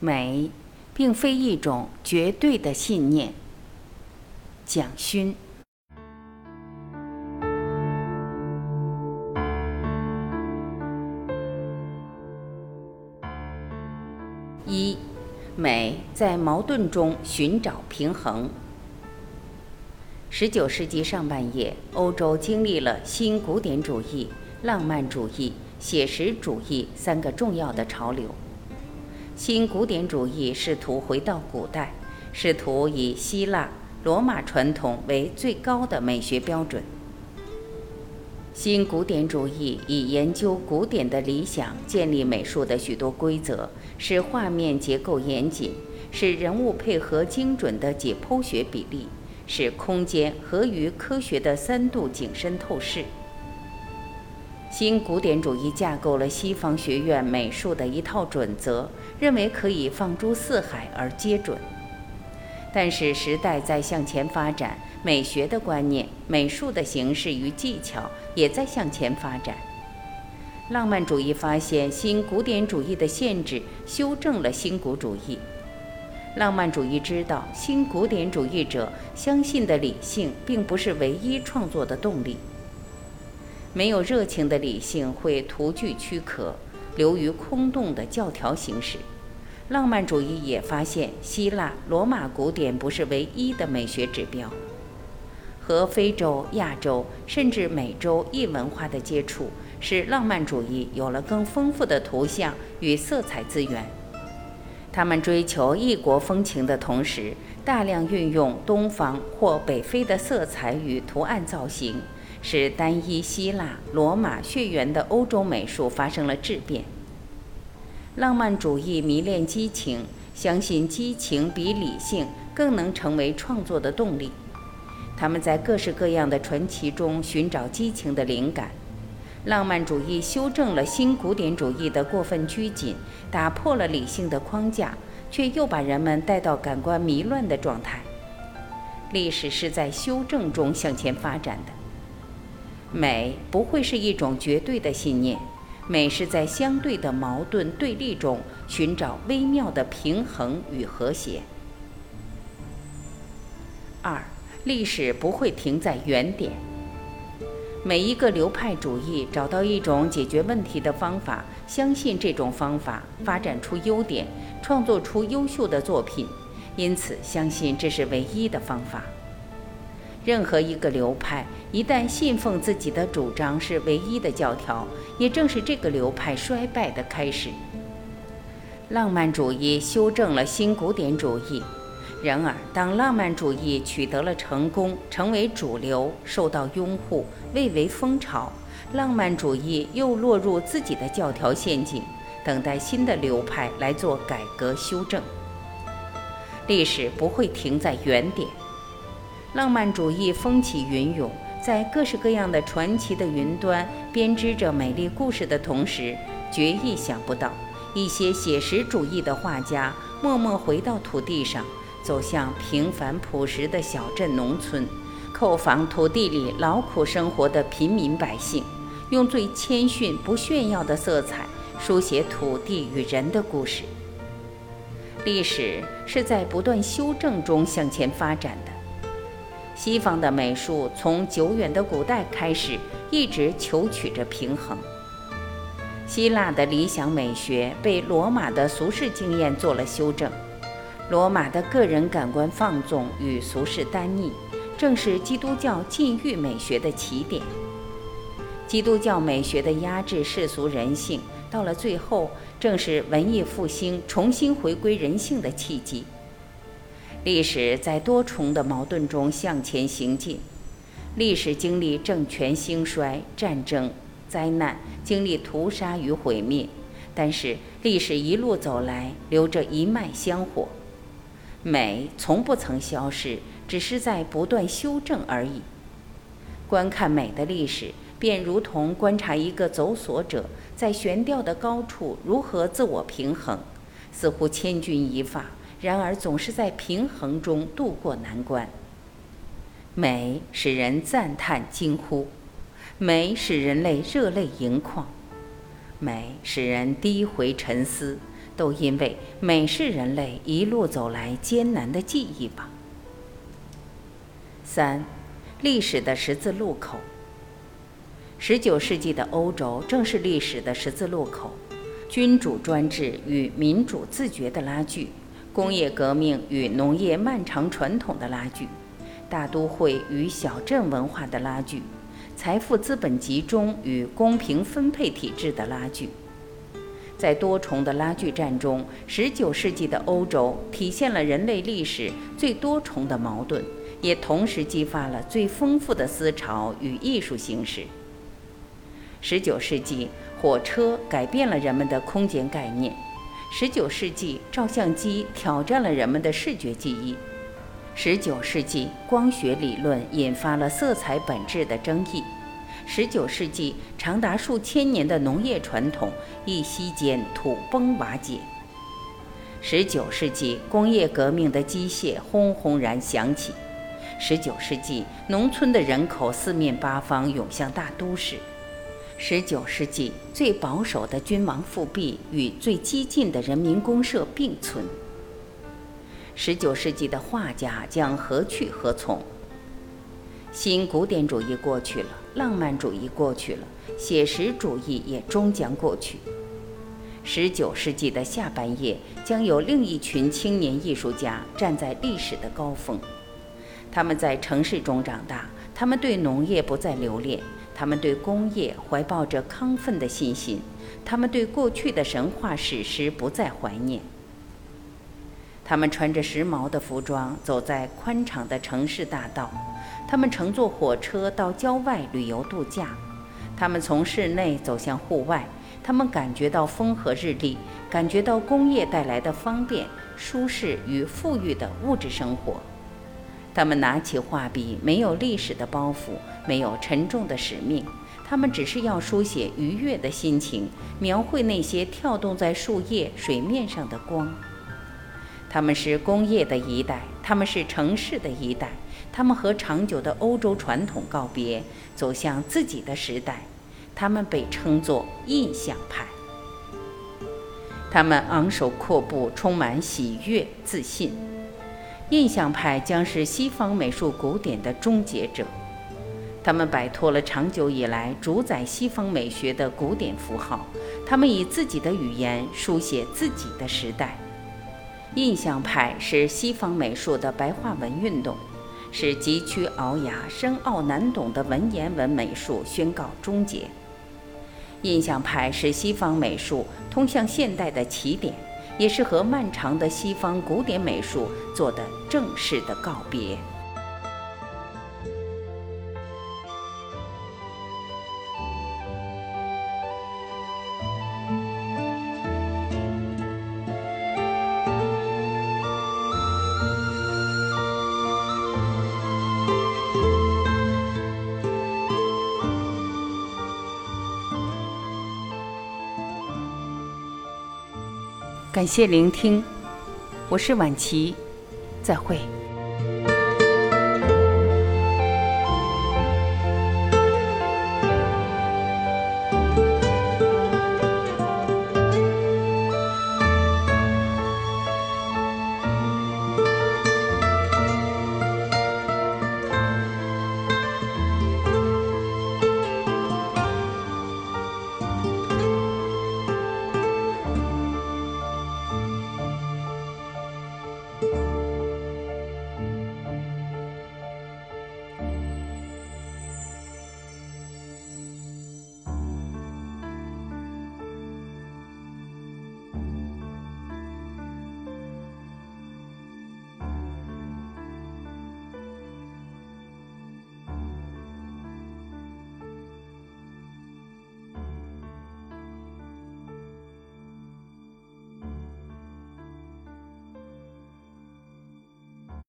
美，并非一种绝对的信念。蒋勋。一，美在矛盾中寻找平衡。十九世纪上半叶，欧洲经历了新古典主义、浪漫主义、写实主义三个重要的潮流。新古典主义试图回到古代，试图以希腊、罗马传统为最高的美学标准。新古典主义以研究古典的理想建立美术的许多规则，使画面结构严谨，使人物配合精准的解剖学比例，使空间合于科学的三度景深透视。新古典主义架构了西方学院美术的一套准则，认为可以放诸四海而皆准。但是时代在向前发展。美学的观念、美术的形式与技巧也在向前发展。浪漫主义发现新古典主义的限制，修正了新古主义。浪漫主义知道，新古典主义者相信的理性并不是唯一创作的动力。没有热情的理性会徒具躯壳，流于空洞的教条形式。浪漫主义也发现，希腊、罗马古典不是唯一的美学指标。和非洲、亚洲甚至美洲异文化的接触，使浪漫主义有了更丰富的图像与色彩资源。他们追求异国风情的同时，大量运用东方或北非的色彩与图案造型，使单一希腊、罗马血缘的欧洲美术发生了质变。浪漫主义迷恋激情，相信激情比理性更能成为创作的动力。他们在各式各样的传奇中寻找激情的灵感。浪漫主义修正了新古典主义的过分拘谨，打破了理性的框架，却又把人们带到感官迷乱的状态。历史是在修正中向前发展的。美不会是一种绝对的信念，美是在相对的矛盾对立中寻找微妙的平衡与和谐。二。历史不会停在原点。每一个流派主义找到一种解决问题的方法，相信这种方法发展出优点，创作出优秀的作品，因此相信这是唯一的方法。任何一个流派一旦信奉自己的主张是唯一的教条，也正是这个流派衰败的开始。浪漫主义修正了新古典主义。然而，当浪漫主义取得了成功，成为主流，受到拥护，蔚为风潮，浪漫主义又落入自己的教条陷阱，等待新的流派来做改革修正。历史不会停在原点。浪漫主义风起云涌，在各式各样的传奇的云端编织着美丽故事的同时，绝意想不到，一些写实主义的画家默默回到土地上。走向平凡朴实的小镇农村，叩访土地里劳苦生活的平民百姓，用最谦逊不炫耀的色彩书写土地与人的故事。历史是在不断修正中向前发展的。西方的美术从久远的古代开始，一直求取着平衡。希腊的理想美学被罗马的俗世经验做了修正。罗马的个人感官放纵与俗世单逆，正是基督教禁欲美学的起点。基督教美学的压制世俗人性，到了最后，正是文艺复兴重新回归人性的契机。历史在多重的矛盾中向前行进，历史经历政权兴衰、战争、灾难，经历屠杀与毁灭，但是历史一路走来，留着一脉香火。美从不曾消失，只是在不断修正而已。观看美的历史，便如同观察一个走索者在悬吊的高处如何自我平衡，似乎千钧一发，然而总是在平衡中度过难关。美使人赞叹惊呼，美使人类热泪盈眶，美使人低回沉思。都因为美是人类一路走来艰难的记忆吧。三，历史的十字路口。十九世纪的欧洲正是历史的十字路口，君主专制与民主自觉的拉锯，工业革命与农业漫长传统的拉锯，大都会与小镇文化的拉锯，财富资本集中与公平分配体制的拉锯。在多重的拉锯战中，十九世纪的欧洲体现了人类历史最多重的矛盾，也同时激发了最丰富的思潮与艺术形式。十九世纪，火车改变了人们的空间概念；十九世纪，照相机挑战了人们的视觉记忆；十九世纪，光学理论引发了色彩本质的争议。十九世纪，长达数千年的农业传统一夕间土崩瓦解。十九世纪，工业革命的机械轰轰然响起。十九世纪，农村的人口四面八方涌向大都市。十九世纪，最保守的君王复辟与最激进的人民公社并存。十九世纪的画家将何去何从？新古典主义过去了，浪漫主义过去了，写实主义也终将过去。十九世纪的下半叶将有另一群青年艺术家站在历史的高峰。他们在城市中长大，他们对农业不再留恋，他们对工业怀抱着亢奋的信心，他们对过去的神话史诗不再怀念。他们穿着时髦的服装，走在宽敞的城市大道。他们乘坐火车到郊外旅游度假，他们从室内走向户外，他们感觉到风和日丽，感觉到工业带来的方便、舒适与富裕的物质生活。他们拿起画笔，没有历史的包袱，没有沉重的使命，他们只是要书写愉悦的心情，描绘那些跳动在树叶、水面上的光。他们是工业的一代，他们是城市的一代。他们和长久的欧洲传统告别，走向自己的时代。他们被称作印象派。他们昂首阔步，充满喜悦、自信。印象派将是西方美术古典的终结者。他们摆脱了长久以来主宰西方美学的古典符号。他们以自己的语言书写自己的时代。印象派是西方美术的白话文运动。是急曲聱牙、深奥难懂的文言文美术宣告终结。印象派是西方美术通向现代的起点，也是和漫长的西方古典美术做的正式的告别。感谢聆听，我是晚琪，再会。